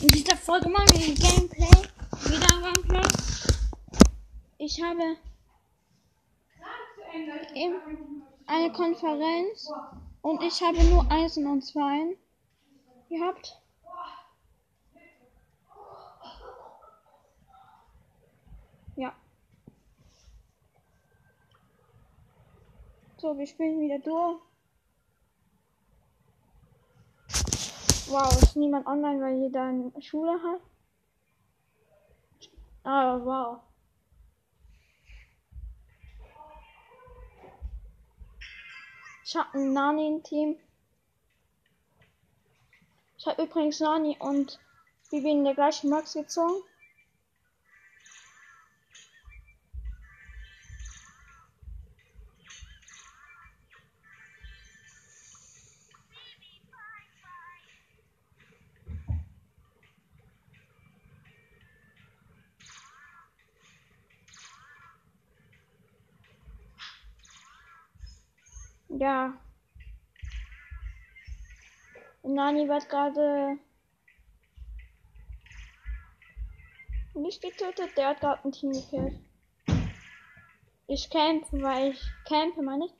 In dieser Folge machen wir Gameplay. Wieder Gameplay. Ich habe eine Konferenz und ich habe nur Eisen und Zweien gehabt. Ja. So, wir spielen wieder durch. Wow, ist niemand online, weil jeder eine Schule hat. Ah, wow. Ich habe einen Nani im Team. Ich habe übrigens Nani und Bibi in der gleichen Max gezogen. Ja. Nani wird gerade nicht getötet, der hat gerade ein Team gekillt. Ich campe, weil ich campe, meine ich.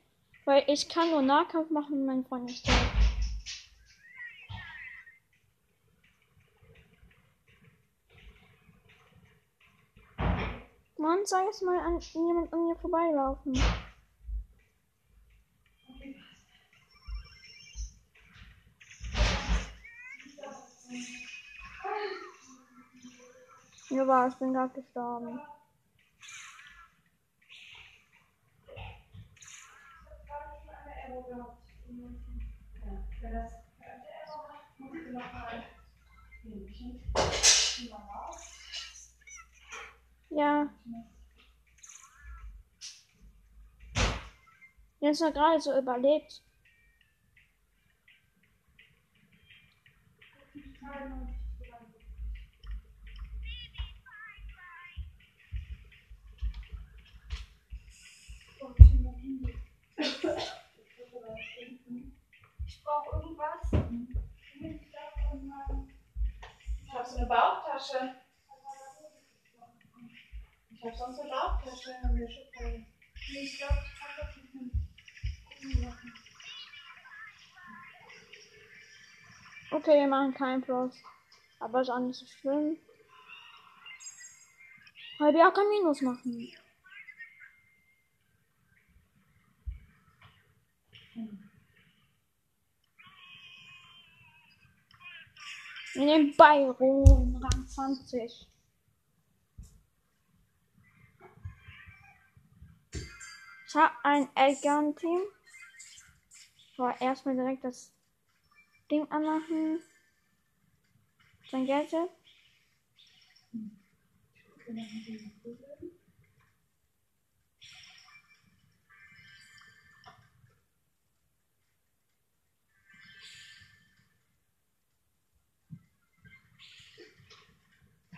Weil ich kann nur Nahkampf machen und mein Freund ist tot. Mann, sag jetzt mal an jemand an mir vorbeilaufen. Ja, war, ich bin gerade gestorben. Ja. Jetzt hat gerade so überlebt. Ich brauche irgendwas. Ich habe so eine Bauchtasche. Ich habe sonst eine Bauchtasche in der Schublade. Ich glaube, Okay, wir machen keinen Plus. Aber ist auch nicht so schlimm. Weil wir auch kein Minus machen. Wir nehmen Byron, Rang 20. Ich habe ein Elgern-Team. Aber erstmal direkt das Ding anmachen. Sein Gadget.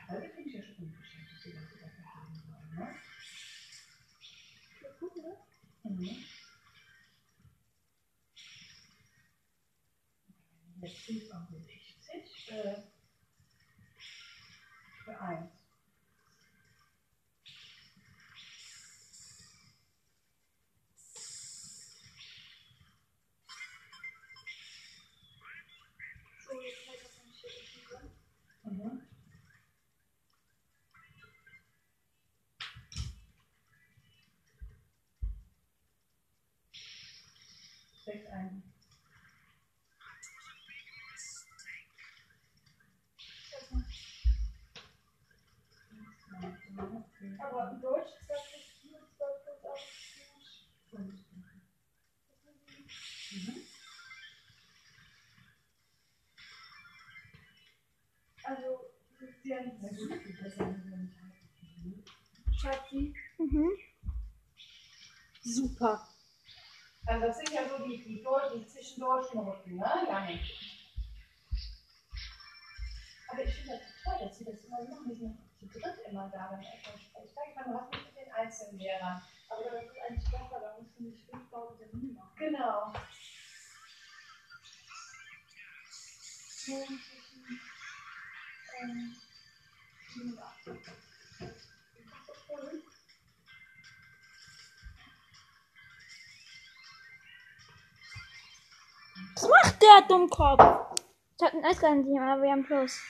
Heute finde ich ja schon unverschämt, dass die Leute dafür haben wollen, ne? Mhm. Auch 60 äh, für 1. Mhm. Sechs ein. Aber in Deutsch sagt es nur 12 plus 8 Also, sie haben Schatzi. Mhm. Super. Also das sind ja so die, die, Deu- die Zwischendurchnoten, ne, Janik? Aber ich finde das so toll, dass sie das immer so machen. Die sind zu dritt immer da, wenn. Ich meine, du hast nicht mit den einzelnen Lehrern. Aber das ist eigentlich besser, da musst du nicht fünf Bauten Termin machen. Genau. Nur zwischen Was der Dummkopf? Ich hab ein Eisland-Team, aber wir haben Plus.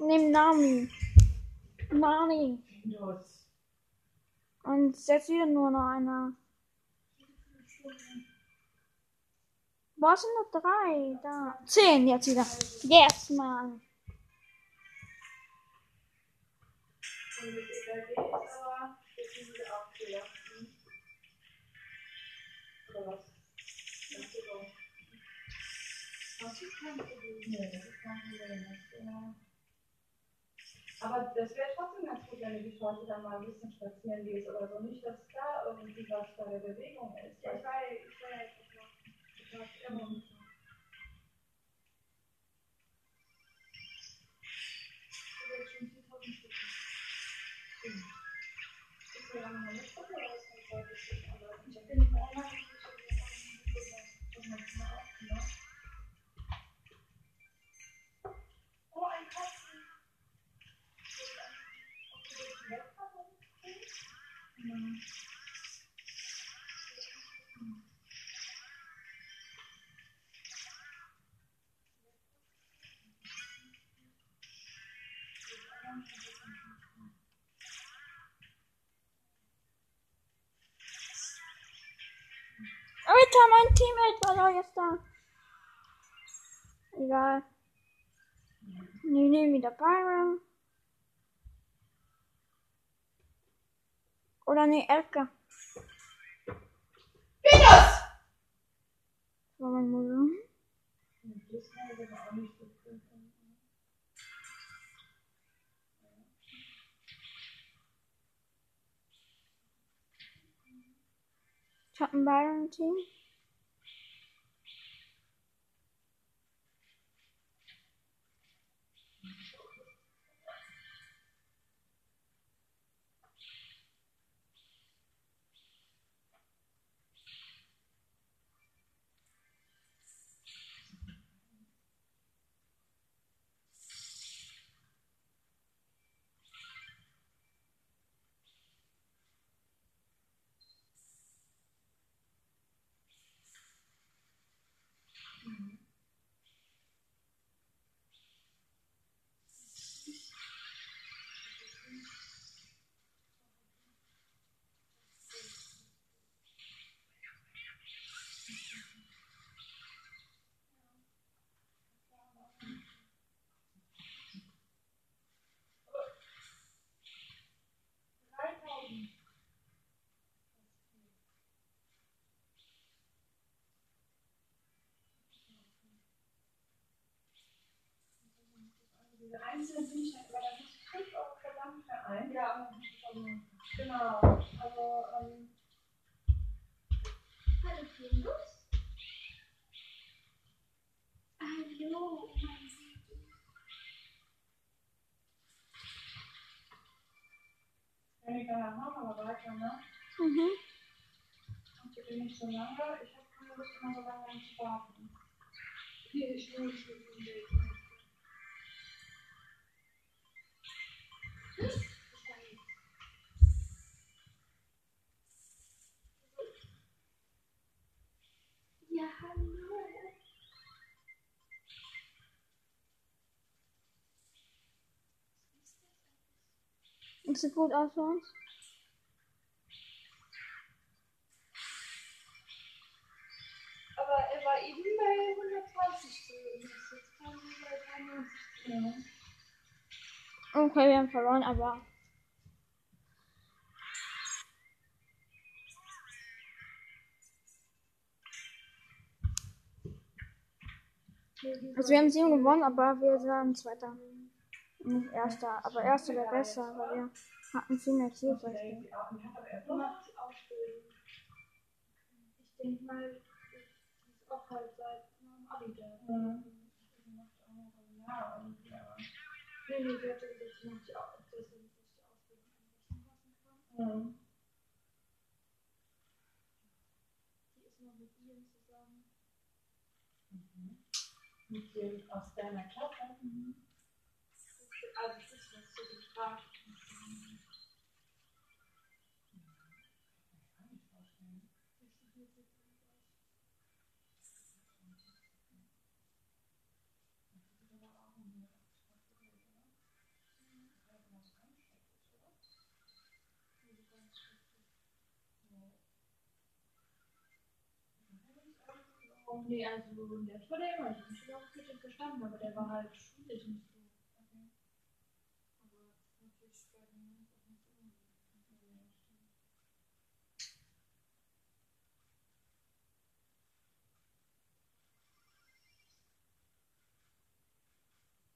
Nimm Nami. Los. Und jetzt wieder nur noch einer. Wo sind noch drei? Da. Zehn jetzt wieder. Yes, Mann. Aber? Das wäre trotzdem ganz gut, wenn du dich heute dann mal ein bisschen spazieren gehst oder so. Nicht, dass da irgendwie was bei der Bewegung ist. Ja, ich war, ich war jetzt Alter, mein Teammate war doch jetzt da. Egal. Wir nehmen wieder Byron. Oder nee, Elke. Venus! Das war mein Mutter. Das kann ich Diese einzelnen aber da muss ich 5 Euro verdammt für ein. Ja. Genau. Hallo, Findus. Hallo, mein wenn ich dann machen, aber weiter, ne? So lange. Ich habe keine Lust, immer so lange zu warten. Hier, ich will nicht mit dem Ja, hallo. Das sieht gut aus für uns. Aber er war eben bei 120 zumindest. Jetzt kam er bei 93. Ja. Okay, wir haben verloren, aber. Also wir haben sieben gewonnen, aber wir sind Zweiter. Nicht Erster. Aber Erster wäre besser, weil wir hatten viel mehr Kills als wir. Ich denke mal, ist auch halt seit meinem Abi da. Ja, ja. Nee, nee, die hatte gesagt, sie macht die sie die Ausbildung einrichten lassen. Mhm. Die ist noch mit Ian zusammen. Mit dem aus deiner Klasse. Also das ist was so gefragt. Oh, nee, also der war der immer. Auch gut verstanden, aber der war halt schulisch nicht so. Aber natürlich auch nicht so.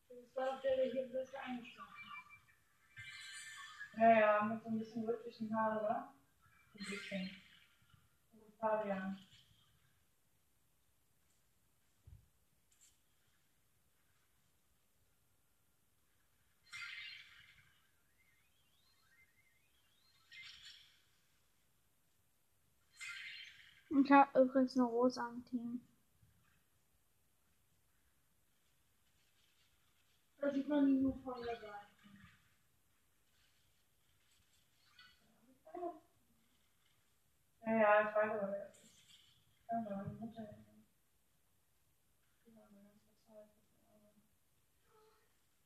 Das war doch der, der hier besser eingeschlafen hat. Ja, ja, mit so ein bisschen rötlichen Haaren, oder? Ein bisschen. Fabian. Ich habe übrigens eine Rose am Team. Da sieht man ihn nur von der Seite. Ja, ja, ich weiß aber, wer das ist. Ja, meine Mutter. Die.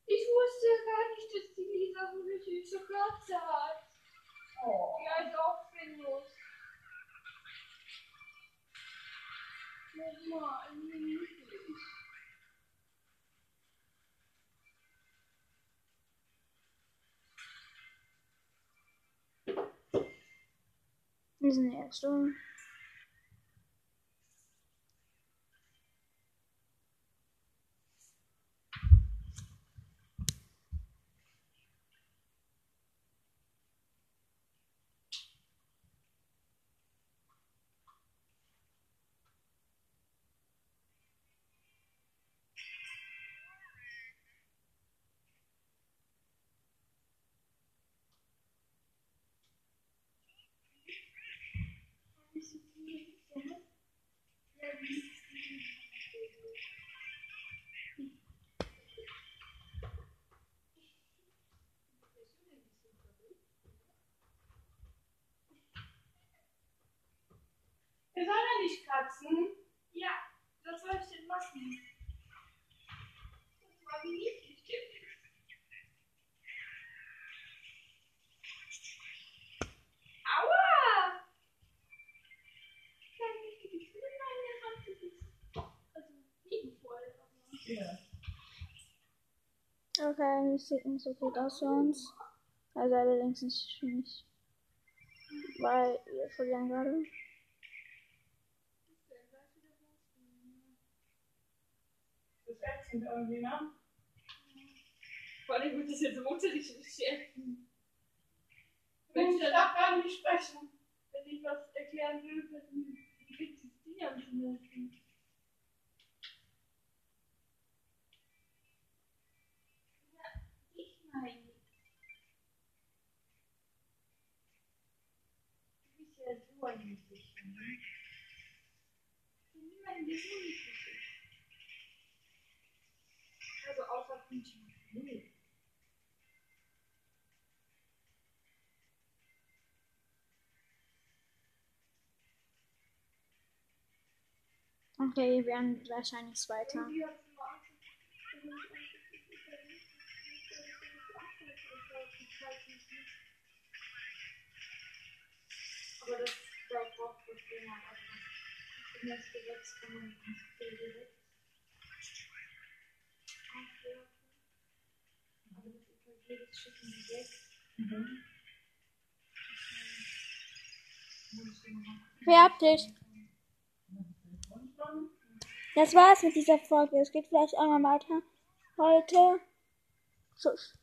Ich wusste gar nicht, dass die Lisa so eine süße Katze hat. Oh. Die heißt auch Findus. Mama, niedlich. Wir sind erst um. Wir sollen ja nicht kratzen. Ja, was soll ich denn machen? Das war wie niedlich der ist. Aua! Ich kann nicht die Gefühle in meine Hand gebissen. Also liebevoll, aber. Ja. Das sieht nicht so gut aus für uns. Also allerdings nicht für mich. Weil wir verlieren gerade. Das ätzend irgendwie, ne? Vor allem wird das jetzt im Unterricht richtig essen. Wenn ich darf gar nicht sprechen. Wenn ich was erklären will, dann kriegt es die am schnellsten. Ja, ich meine. Du bist ja so ein ist. Also außer Pünktchen. Okay, wir werden wahrscheinlich Zweiter. Aber das da braucht das länger. Also das das Gesetz kann man nicht viel direkt. Aber das EKG, das schicken die weg. Mhm. Das war's mit dieser Folge. Es geht vielleicht einmal weiter. Heute. Tschüss.